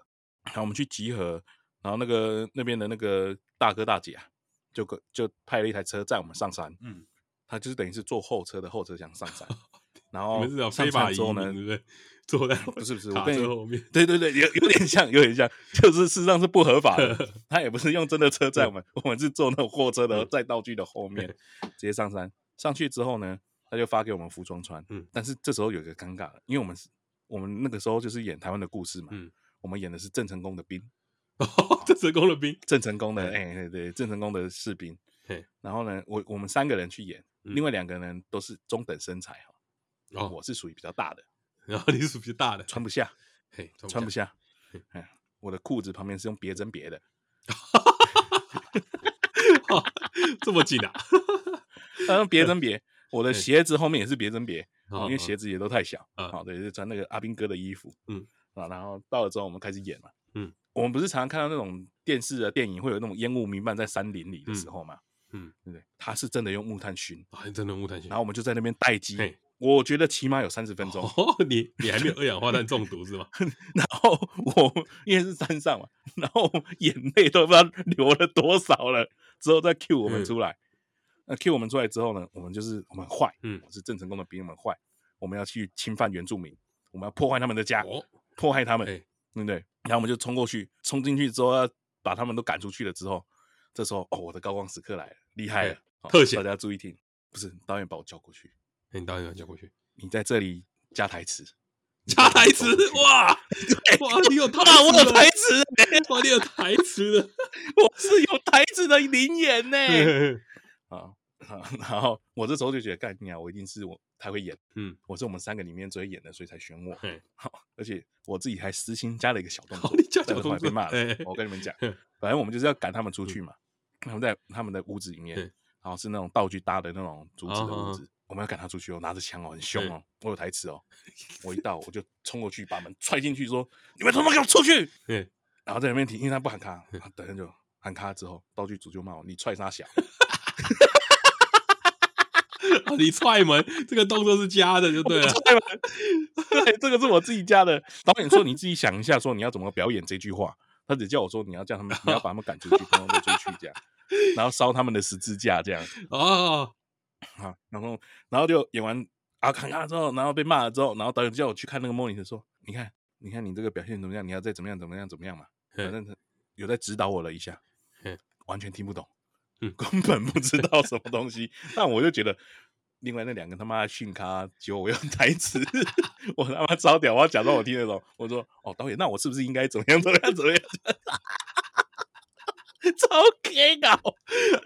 然后我们去集合，然后那个那边的那个大哥大姐啊，就就派了一台车载我们上山。嗯，他就是等于是坐后车的后车厢上山。[laughs] 然后上山之后呢，对不对？坐在不是不是我跟你后面，对对对，有有点像，有点像，就是事实上是不合法的。[laughs] 他也不是用真的车载我们，我们是坐那种货车的载道具的后面直接上山。上去之后呢，他就发给我们服装穿。嗯，但是这时候有一个尴尬，因为我们是，我们那个时候就是演台湾的故事嘛。嗯，我们演的是郑成功的兵，[laughs] 郑成功的兵，郑成功的哎对对，郑成功的士兵。然后呢，我我们三个人去演，另外两个人都是中等身材哈。哦，我是属于比较大的。然后你是属于大的，穿不下，嘿，穿不下，哎，我的裤子旁边是用别针别的，这么紧 [laughs] 啊？他用别针别，[laughs] 我的鞋子后面也是别针别，因为鞋子也都太小，好，对，就穿那个阿兵哥的衣服，嗯，啊，然后到了之后我们开始演嘛，嗯，我们不是常常看到那种电视啊、电影会有那种烟雾弥漫在山林里的时候嘛，嗯，对不对？他是真的用木炭熏，啊，真的木炭熏，然后我们就在那边待机。我觉得起码有三十分钟。哦，[laughs] 你你还没有二氧化碳中毒是吗？[laughs] 然后我因为是山上嘛，然后眼泪都不知道流了多少了。之后再 Q 我们出来，那 Q 我们出来之后呢，我们就是我们坏，嗯，是郑成功的兵，我们坏，我们要去侵犯原住民，我们要破坏他们的家，破坏他们，对不对？然后我们就冲过去，冲进去之后要把他们都赶出去了之后，这时候哦，我的高光时刻来了，厉害了，特写，大家注意听，不是导演把我叫过去。你导演叫过去，你在这里加台词，[laughs] 加台词哇哇！你有台词，我有台词，哇！你有台词的，我是有台词的灵演呢。[laughs] 啊然后我这时候就觉得，干你啊，我一定是我太会演，嗯，我是我们三个里面最会演的，所以才选我。好，而且我自己还私心加了一个小动作，在后面被骂了。我跟你们讲，反正我们就是要赶他们出去嘛。他们在他们的屋子里面，然后是那种道具搭的那种竹子的屋子。我们要赶他出去哦，拿着枪哦，很凶哦，我有台词哦。[laughs] 我一到，我就冲过去把门踹进去，说：“你们他妈给我出去！”然后在里面停，因为他不喊卡，等下就喊卡之后，道具组就骂我：“你踹他小？[laughs] ”你踹门，这个动作是加的，就对了。[laughs] 踹门，对，这个是我自己加的。导演说：“你自己想一下，说你要怎么表演这句话。”他只叫我说：“你要叫他们，你要把他们赶出去，通通都出去这样，然后烧他们的十字架这样。”哦。好，然后，然后就演完啊，看看之后，然后被骂了之后，然后导演叫我去看那个 monitor，说：“你看，你看你这个表现怎么样？你要再怎么样，怎么样，怎么样嘛？反正他有在指导我了一下，[laughs] 完全听不懂，[laughs] 根本不知道什么东西。但我就觉得另外那两个他妈的训咖教我用台词，[laughs] 我他妈超屌！我要假装我听得懂。我说：“哦，导演，那我是不是应该怎么样？怎么样？怎么样？”超 K 搞，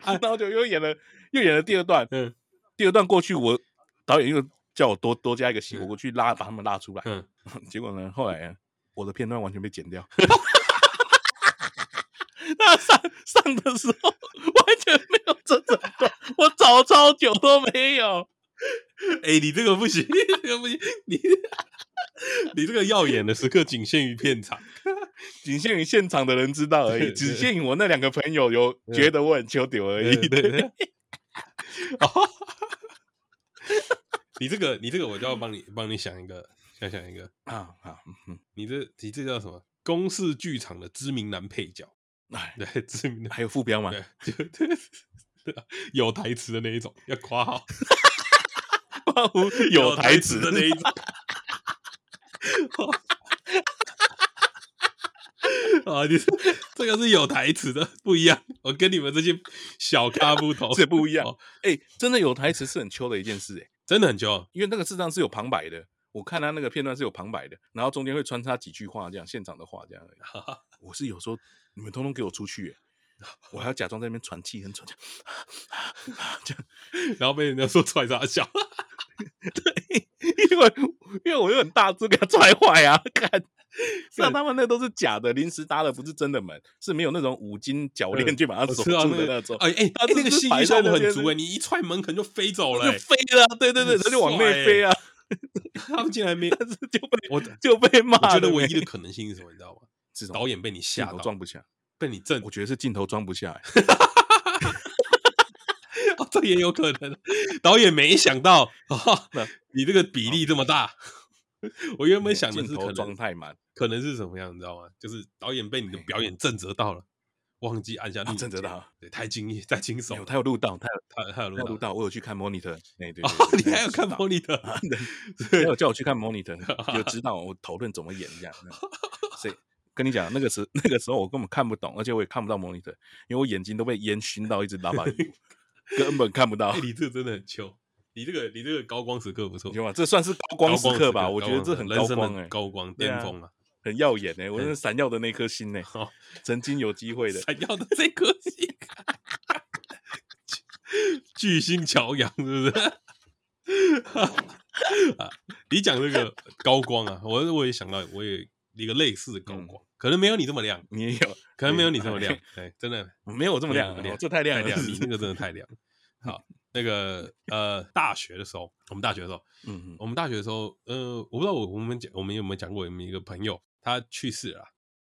然后就又演了，又演了第二段。嗯，第二段过去，我导演又叫我多多加一个戏，我过去拉把他们拉出来。嗯，[laughs] 结果呢，后来我的片段完全被剪掉。[laughs] 那上上的时候完全没有这整段，我找超久都没有。哎、欸，你这个不行，你这个不行，你你这个耀眼的时刻仅限于片场，[laughs] 仅限于现场的人知道而已，只限于我那两个朋友有觉得我很秋屌而已。对对对。[laughs] 你这个你这个我就要帮你帮你想一个，想想一个啊好，你这你这叫什么？公式剧场的知名男配角。哎，对，知名的还有副标吗？对，对，对，有台词的那一种，要夸好，有台词的那一种。啊，[laughs] 你这个是有台词的，不一样。我跟你们这些小咖不同，这不一样。哎、欸，真的有台词是很秋的一件事、欸，哎，真的很秋，因为那个事实上是有旁白的。我看他那个片段是有旁白的，然后中间会穿插几句话，这样现场的话这样而已。我是有时候。你们通通给我出去！我还要假装在那边喘气，很喘，[laughs] 这样，然后被人家说踹他笑。[laughs] 对，因为因为我又很大只，给他踹坏啊！看，像他们那都是假的，临时搭的，不是真的门，是没有那种五金铰链去把它锁住的那种。哎哎，那个戏剧效果很足哎，你一踹门可能就飞走了，就飞了。对对对，他就往内飞啊！他们竟然没，但是就被我就被骂。我觉得唯一的可能性是什么？你知道吗？导演被你吓到撞不下，被你震，我觉得是镜头装不下。[laughs] 哦，这也有可能，导演没想到，[laughs] 你这个比例这么大。[laughs] 我原本想的是可能装太满，可能是什么样，你知道吗？就是导演被你的表演震慑到了，忘记按下录，震慑到，对，太惊异，太惊悚。他有录到，他有他他有录到，我有去看 monitor。哎，对，你还有看 monitor？没有叫我去看 monitor，就知道我讨论怎么演这样。所以。跟你讲，那个时那个时候我根本看不懂，而且我也看不到 monitor，因为我眼睛都被烟熏到，一直拉巴，根本看不到。欸、你这真的很糗，你这个你这个高光时刻不错，行吧？这算是高光时刻吧？刻我觉得这很高光哎、欸，高光巅峰啊，很耀眼哎、欸，我是闪耀的那颗星哎、欸，[laughs] 曾经有机会的，[laughs] 闪耀的这颗星，巨星乔洋是不是？[laughs] 啊，你讲这个高光啊，我我也想到，我也一个类似的高光。嗯可能没有你这么亮，你也有，可能没有你这么亮，对，真的 [laughs] 没有我这么亮，亮，这太亮了，你那个真的太亮。[laughs] 好，那个呃，大学的时候，我们大学的时候，嗯嗯，我们大学的时候，呃，我不知道我我们讲我们有没有讲过，我们一个朋友他去世了，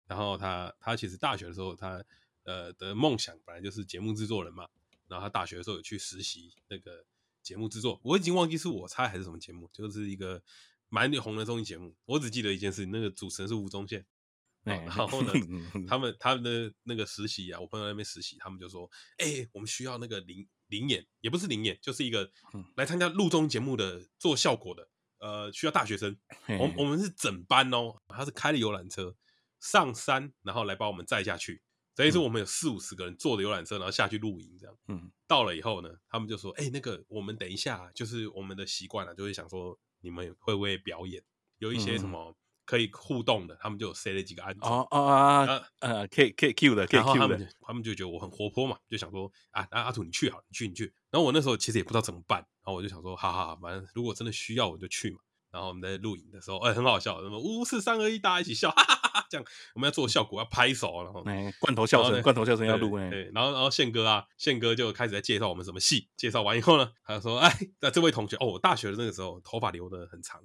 然后他他其实大学的时候他呃的梦想本来就是节目制作人嘛，然后他大学的时候有去实习那个节目制作，我已经忘记是我猜还是什么节目，就是一个蛮红的综艺节目，我只记得一件事，那个主持人是吴宗宪。哦、[laughs] 然后呢，他们他们的那个实习啊，我朋友那边实习，他们就说：“哎、欸，我们需要那个灵灵眼，也不是灵眼，就是一个来参加录综节目的做效果的，呃，需要大学生。[laughs] 我我们是整班哦，他是开了游览车上山，然后来把我们载下去。等于是我们有四五十个人坐着游览车，然后下去露营这样。嗯，到了以后呢，他们就说：哎、欸，那个我们等一下，就是我们的习惯了，就会想说你们会不会表演，有一些什么。嗯”可以互动的，他们就有塞了几个案子。哦哦啊，呃，可以可以 Q 的，可以 Q 的。他们就觉得我很活泼嘛，就想说啊，阿阿土你去好，你去你去。然后我那时候其实也不知道怎么办，然后我就想说，哈哈，反正如果真的需要我就去嘛。然后我们在录影的时候，哎，很好笑，什么五四三二一，大家一起笑，哈哈哈哈，这样我们要做效果，要拍手，然后罐头笑声，罐头笑声要录哎。对，然后然后宪哥啊，宪哥就开始在介绍我们什么戏，介绍完以后呢，他就说，哎，那这位同学，哦，我大学的那个时候头发留的很长。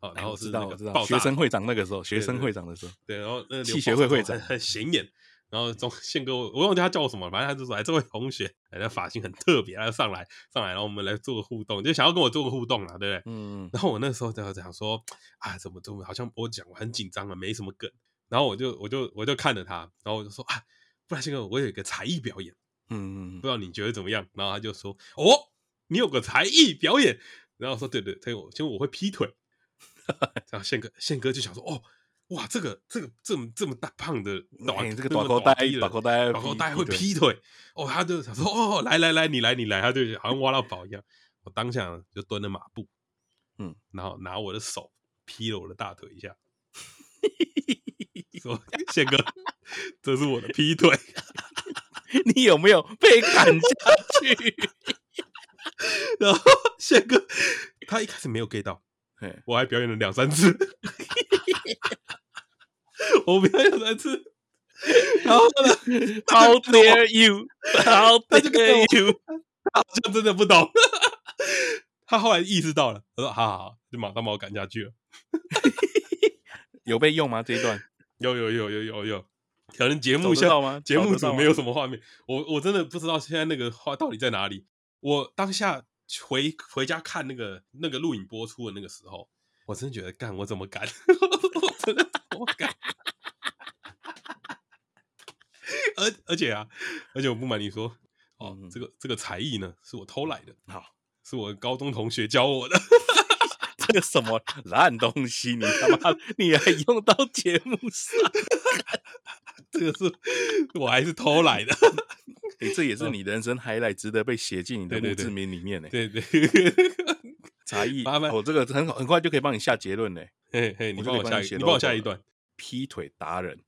哦，然后是那个学生会长那个时候，学生会长的时候，对，然后那个系学会会长很显眼，然后中宪哥，我忘记他叫我什么，反正他就说，哎，这位同学，哎，那发型很特别，他就上来上来，然后我们来做个互动，就想要跟我做个互动啊，对不对？嗯，然后我那时候就想说，啊，怎么怎么好像我讲我很紧张啊，没什么梗，然后我就我就我就看着他，然后我就说啊，不然宪哥，我有一个才艺表演，嗯，不知道你觉得怎么样？然后他就说，哦，你有个才艺表演，然后说对对，他我因为我会劈腿。[laughs] 然后宪哥，宪哥就想说：“哦，哇，这个这个这么这么大胖的，欸、这个短口袋，短口袋，短口袋会劈腿哦。”他就想说：“哦，来来来，你来你来。”他就好像挖到宝一样。我当下就蹲了马步，嗯，然后拿我的手劈了我的大腿一下，[laughs] 说：“宪哥，这是我的劈腿，[laughs] 你有没有被砍下去？”然后宪哥他一开始没有 get 到，我还表演了两三次，[laughs] 我表演了三次。然后呢？[laughs] How dare you？How [laughs] dare you？他好像真的不懂。他后来意识到了，他说：“好好好，就马上把我赶下去了。”有被用吗？这一段有有有有有有。可能节目效吗？节目组没有什么画面，我我真的不知道现在那个画到底在哪里。我当下回回家看那个那个录影播出的那个时候，我真的觉得干，我怎么敢？[laughs] 我真的怎么敢？[laughs] 而而且啊，而且我不瞒你说，哦，嗯、这个这个才艺呢，是我偷来的，好，是我高中同学教我的。[laughs] 这个什么烂东西，你他妈你还用到节目上？这个是我还是偷来的。哎、欸，这也是你人生 highlight，值得被写进你的墓志铭里面呢。对对，对，才艺，我、哦、这个很很快就可以帮你下结论呢。嘿嘿，你帮我下一，你帮我下一段，劈腿达人。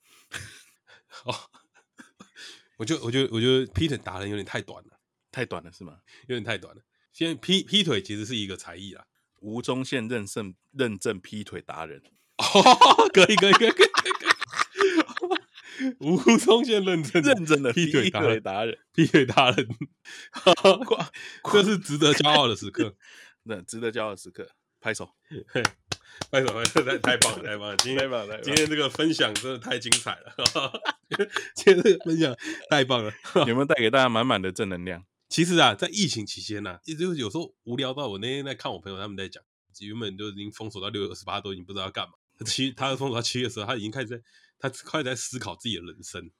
哦。[laughs] 我就我就我觉得劈腿达人有点太短了，太短了是吗？有点太短了。现在劈劈腿其实是一个才艺啦。吴宗宪认证认证劈腿达人，哦，可以可以可以可以。吴宗宪认真认真的劈腿达人，劈腿达人，这是值得骄傲的时刻，[laughs] 那值得骄傲的时刻，拍手。拍手拍手，太太棒了，太棒了！今天今天这个分享真的太精彩了，今天这个分享太棒了，有没有带给大家满满的正能量？其实啊，在疫情期间呢、啊，也就是有时候无聊到我那天在看我朋友他们在讲，原本都已经封锁到六月二十八，都已经不知道要干嘛。七，他封锁到七月的时候，他已经开始在，他开始在思考自己的人生。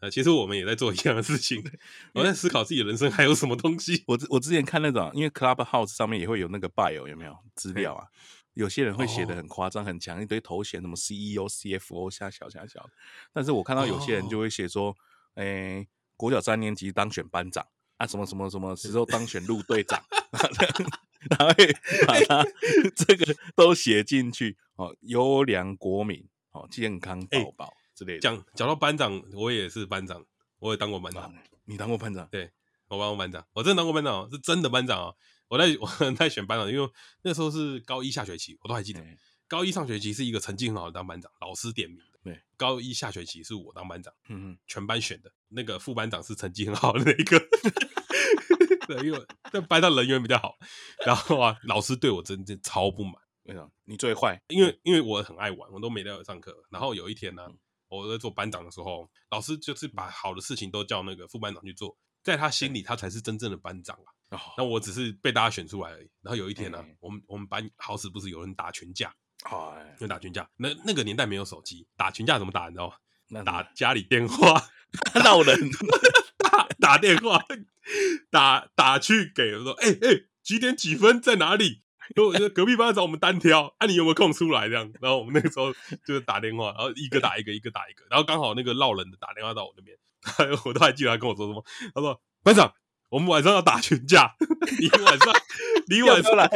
啊，其实我们也在做一样的事情，我在思考自己的人生还有什么东西。我我之前看那种，因为 Clubhouse 上面也会有那个 bio 有没有资料啊？有些人会写的很夸张、很强，一堆头衔，什么 CEO、CFO，瞎小瞎小。但是我看到有些人就会写说，诶，国小三年级当选班长啊，什么什么什么时候当选陆队长，[laughs] 然后会把他 [laughs] 这个都写进去哦，优良国民哦，健康宝宝之类的。讲讲到班长，我也是班长，我也当过班长。你当过班长？对，我当过班长，我真的当过班长，是真的班长哦。我在 [laughs] 我在选班长，因为那时候是高一下学期，我都还记得。嗯、高一上学期是一个成绩很好的当班长，老师点名的。对，高一下学期是我当班长，嗯嗯，全班选的。那个副班长是成绩很好的那一个，[laughs] 对，因为在班上人缘比较好。然后啊，老师对我真的超不满。为什么？你最坏？因为因为我很爱玩，我都没在上课。然后有一天呢、啊，我在做班长的时候，老师就是把好的事情都叫那个副班长去做，在他心里，他才是真正的班长啊。那我只是被大家选出来而已。然后有一天呢、我们我们班好死不死有人打群架，哎，有打群架。那那个年代没有手机，打群架怎么打？你知道吗？那打家里电话 [laughs] 闹人，[laughs] 打打电话，[laughs] 打打去给我说，哎、欸、哎、欸，几点几分在哪里？说隔壁班找我们单挑，啊，你有没有空出来？这样，然后我们那个时候就是打电话，然后一个打一个，一个打一个，然后刚好那个闹人的打电话到我那边，[laughs] 我都还记得他跟我说什么，他说班长。我们晚上要打群架，[laughs] 你晚上，你晚上来，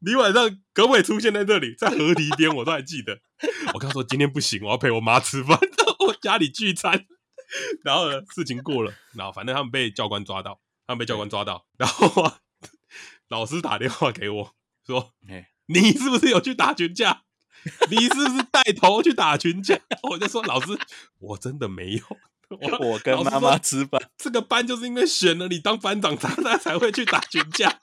你晚上可不可以出现在这里，在河堤边？我都还记得。[laughs] 我跟他说今天不行，我要陪我妈吃饭，我家里聚餐。然后呢，事情过了，然后反正他们被教官抓到，他们被教官抓到，然后老师打电话给我说：“你是不是有去打群架？你是不是带头去打群架？”我就说：“老师，我真的没有。”我我跟妈妈吃饭，这个班就是因为选了你当班长，他他才会去打群架。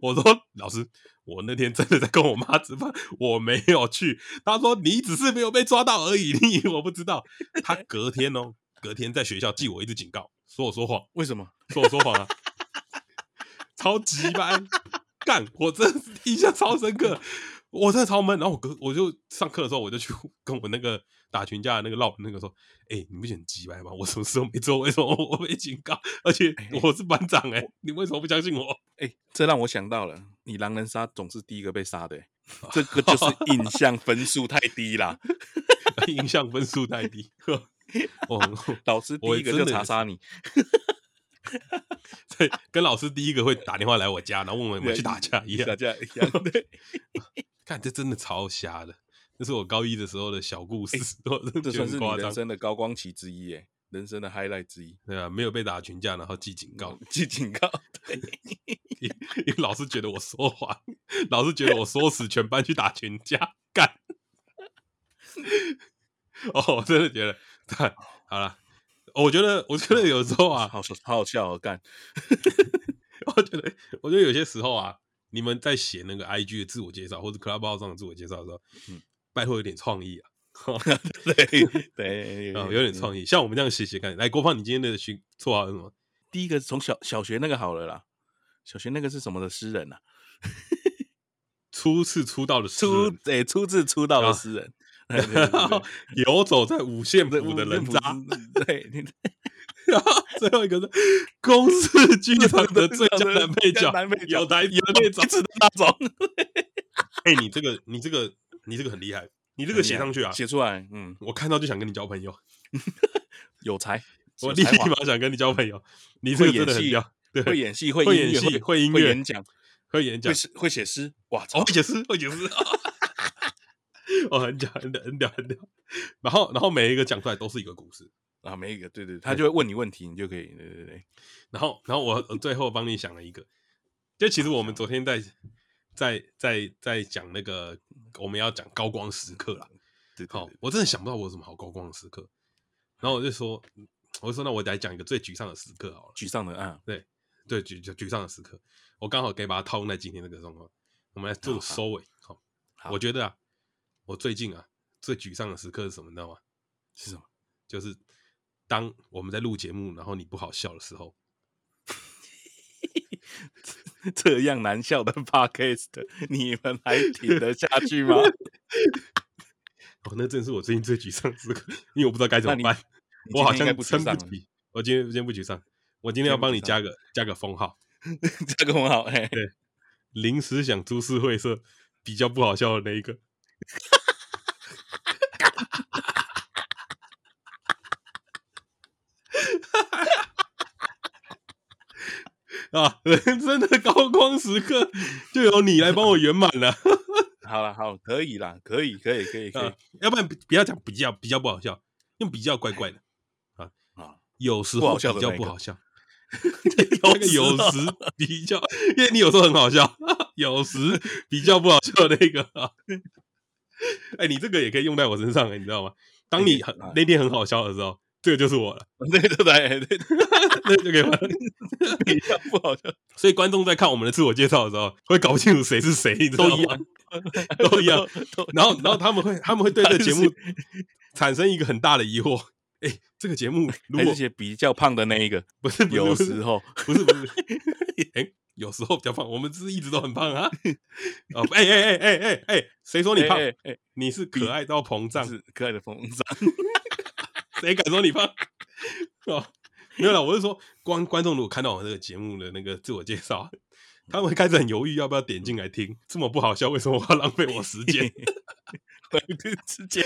我说老师，我那天真的在跟我妈吃饭，我没有去。他说你只是没有被抓到而已，你以为我不知道。他隔天哦，隔天在学校记我一次警告，说我说谎。为什么？说我说谎啊？[laughs] 超级班干，我真的 [laughs] 印象超深刻。我真的超闷，然后我哥我就上课的时候，我就去 [laughs] 跟我那个打群架的那个闹那个说：“哎、欸，你不觉得很鸡掰吗？我什么事都没做，为什么我被警告？而且我是班长哎、欸，你为什么不相信我？”哎、欸，这让我想到了，你狼人杀总是第一个被杀的、欸，[laughs] 这个就是印象分数太低啦，印象分数太低。哦，老师第一个就查杀你。[laughs] 所以跟老师第一个会打电话来我家，然后问我有没有去打架一样，打架 [laughs] 一样。对，看这真的超瞎的，这是我高一的时候的小故事，[laughs] 欸、这算是你人生的高光期之一耶，人生的 highlight 之一。对啊，没有被打群架，然后记警告，记警告。对，因为老师觉得我说谎，老师觉得我说死全班去打群架，干。哦，我真的觉得，对，好了。我觉得，我觉得有时候啊，好好好笑哦，干。[laughs] 我觉得，我觉得有些时候啊，你们在写那个 IG 的自我介绍或者 Clubhouse 上的自我介绍的时候，嗯，拜托有点创意啊。[laughs] 对对，哦，有点创意。像我们这样写写看，来，郭胖，你今天的绰绰号是什么？第一个从小小学那个好了啦，小学那个是什么的诗人啊？[laughs] 初次出道的诗人，对，初次出道的诗人。[laughs] 游走在五线谱的人渣，对，然后最后一个是公视剧场的最佳男配角，有台有那种的那种。[laughs] 哎，你这个你这个你这个很厉害，你这个写上去啊，写出来，嗯，我看到就想跟你交朋友，[laughs] 有才，我立马想跟你交朋友。你这个真的很屌，对，会演戏，会演戏，会音乐，会演讲，会演讲，会写诗，哇，会写诗，会写诗。哦，很屌，很屌，很屌，很屌。然后，然后每一个讲出来都是一个故事啊，每一个，对对，他就会问你问题，你就可以，对对对。然后，然后我最后帮你想了一个，就其实我们昨天在在在在讲那个我们要讲高光时刻啦。好，我真的想不到我有什么好高光的时刻。然后我就说，我就说那我来讲一个最沮丧的时刻好了。沮丧的啊，对对，沮沮丧的时刻，我刚好可以把它套用在今天这个状况。我们来做收尾。好，我觉得啊。我最近啊，最沮丧的时刻是什么？你知道吗？是什么？就是当我们在录节目，然后你不好笑的时候，[laughs] 这样难笑的 podcast，你们还挺得下去吗？[laughs] 哦，那正是我最近最沮丧的时刻，因为我不知道该怎么办。我好像撑不起。我今天今天不沮丧，我今天要帮你加个加个封号，[laughs] 加个封号。嘿，对，临时想株式会社比较不好笑的那一个。啊，[laughs] 人生的高光时刻就由你来帮我圆满了。[laughs] 好了，好，可以啦，可以，可以，可以，[laughs] 可以。啊、要不然不要讲比较，比较不好笑，用比较怪怪的啊啊，有时候比较不好笑，那个有时比较，因为你有时候很好笑，有时比较不好笑的那个啊。哎，你这个也可以用在我身上，你知道吗？当你很那天很好笑的时候。这个就是我了，对对对对，那就可以 [laughs] 了。[laughs] 比较不好笑，所以观众在看我们的自我介绍的时候，会搞不清楚谁是谁，都一样，都一样。[laughs] 然后，然后他们会，他们会对这个节目产生一个很大的疑惑。哎，这个节目如果写比较胖的那一个，不是有时候，不是不是，哎，有时候比较胖，我们是一直都很胖啊。哦，哎哎哎哎哎哎，谁说你胖？哎，你是可爱到膨胀，是可爱的膨胀。谁敢说你胖？[laughs] 哦，没有了。我是说，观观众如果看到我这个节目的那个自我介绍，他们会开始很犹豫要不要点进来听。这么不好笑，为什么我要浪费我时间？浪费时间。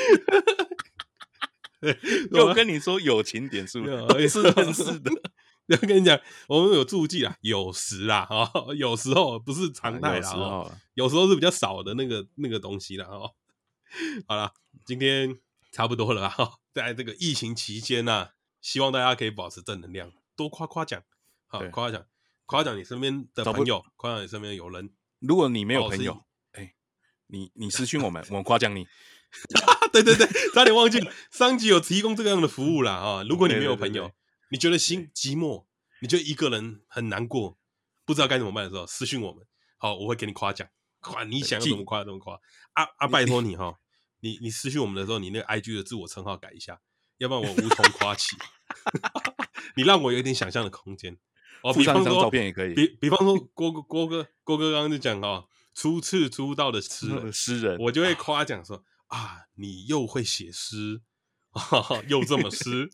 又跟你说友情点数 [laughs] 也，是是的。[laughs] 要跟你讲，我们有注记啊，有时啦，哦，有时候不是常态啦，哦，有时候是比较少的那个那个东西啦。哦。好了，今天差不多了哈。在这个疫情期间呢、啊，希望大家可以保持正能量，多夸夸奖，好夸夸奖，夸奖你身边的朋友，夸奖你身边的友人。如果你没有朋友，哎，你你私讯我们，我们夸奖你。[laughs] 对对对，差点忘记了，上集有提供这个样的服务啦啊！如果你没有朋友，你觉得心寂寞，你觉得一个人很难过，不知道该怎么办的时候，私讯我们，好，我会给你夸奖，夸你想要怎么夸怎么夸。啊啊，拜托你哈。你你失去我们的时候，你那个 IG 的自我称号改一下，要不然我无从 [laughs] 夸起。[laughs] 你让我有一点想象的空间。哦，比方说照片也可以。比比方说郭哥郭哥郭哥刚刚就讲哦，初次出道的诗人 [laughs] 诗人，我就会夸奖说啊，你又会写诗，又这么诗，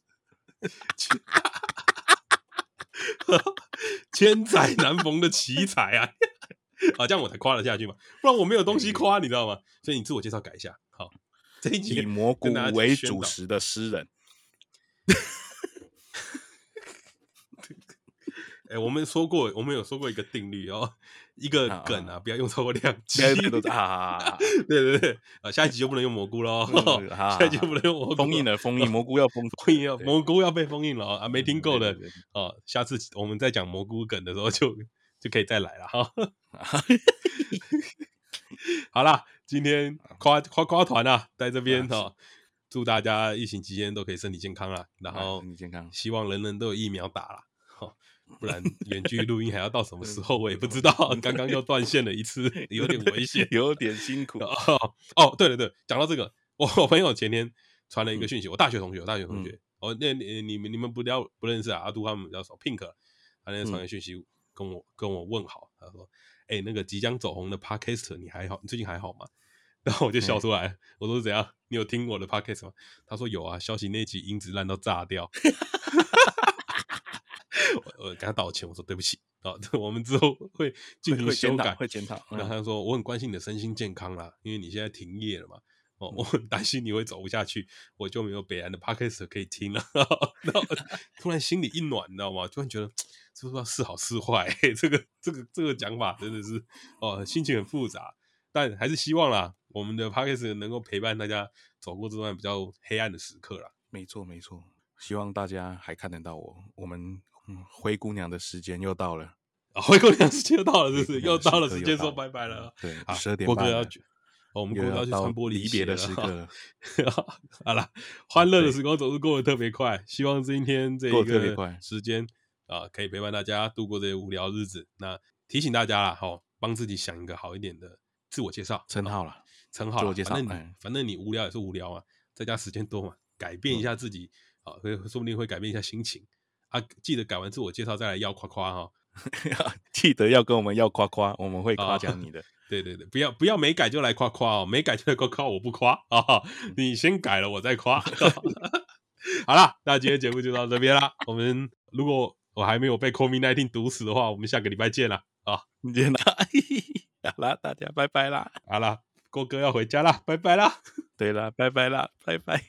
千载难逢的奇才啊！啊，这样我才夸得下去嘛，不然我没有东西夸，你知道吗？所以你自我介绍改一下。这一集以蘑菇为主食的诗人，[laughs] 哎，我们说过，我们有说过一个定律哦，一个梗啊，不要用超过两集。啊，[laughs] 对对对，啊，下一集就不能用蘑菇喽，[laughs] 下一集就不能用蘑菇。封印了，封印蘑菇要封，封印要蘑菇要被封印了啊！没听够的哦，下次我们再讲蘑菇梗的时候就就可以再来了哈。好啦，今天夸夸夸团啊，在这边哈。祝大家疫情期间都可以身体健康啊，然后身体健康，希望人人都有疫苗打啦，不然 [laughs] 远距录音还要到什么时候我也不知道。刚刚又断线了一次，有点危险，[laughs] 有点辛苦。[laughs] 哦，对了对，讲到这个，我我朋友前天传了一个讯息，我大学同学，我大学同学，哦，那你你们你们不要不认识啊？阿杜他们比较熟，Pink，他那天传个讯息跟我跟我问好，他说，哎，那个即将走红的 Podcast 你还好？你最近还好吗？[laughs] 然后我就笑出来，我说怎样？你有听我的 podcast 吗？他说有啊，消息那集音质烂到炸掉。[laughs] 我我跟他道歉，我说对不起啊，[laughs] 我们之后会进行修改，会检讨。然后他说我很关心你的身心健康啦，因为你现在停业了嘛，哦，[laughs] 我很担心你会走不下去，我就没有北岸的 podcast 可以听了。[laughs] 然后 [laughs] 突然心里一暖，你知道吗？突然觉得 [tsk] 是不是要是好是坏？这个这个这个讲法真的是哦，心情很复杂。但还是希望啦，我们的 Podcast 能够陪伴大家走过这段比较黑暗的时刻啦。没错，没错，希望大家还看得到我。我们嗯，灰姑娘的时间又到了啊！灰姑娘时间又到了，是不是？又到了时间说拜拜了。对，十二点半。要我们要去传播离别的时刻。[laughs] 好了，欢乐的时光总是过得特别快。希望今天这一个时间啊，可以陪伴大家度过这些无聊日子。那提醒大家啦，好，帮自己想一个好一点的。自我介绍称号了，称号。自我介绍，反正反正你无聊也是无聊啊，在家时间多嘛，改变一下自己啊，会说不定会改变一下心情啊。记得改完自我介绍再来要夸夸哈，[laughs] 记得要跟我们要夸夸，我们会夸奖你的。对对对，不要不要没改就来夸夸哦，没改就来夸夸，我不夸啊，你先改了我再夸。[laughs] 好啦，那今天节目就到这边啦。我们如果我还没有被 COVID-19 毒死的话，我们下个礼拜见啦啊，见啦。好啦，大家拜拜啦！好啦，郭哥要回家啦，拜拜啦！对啦，拜拜啦，拜拜。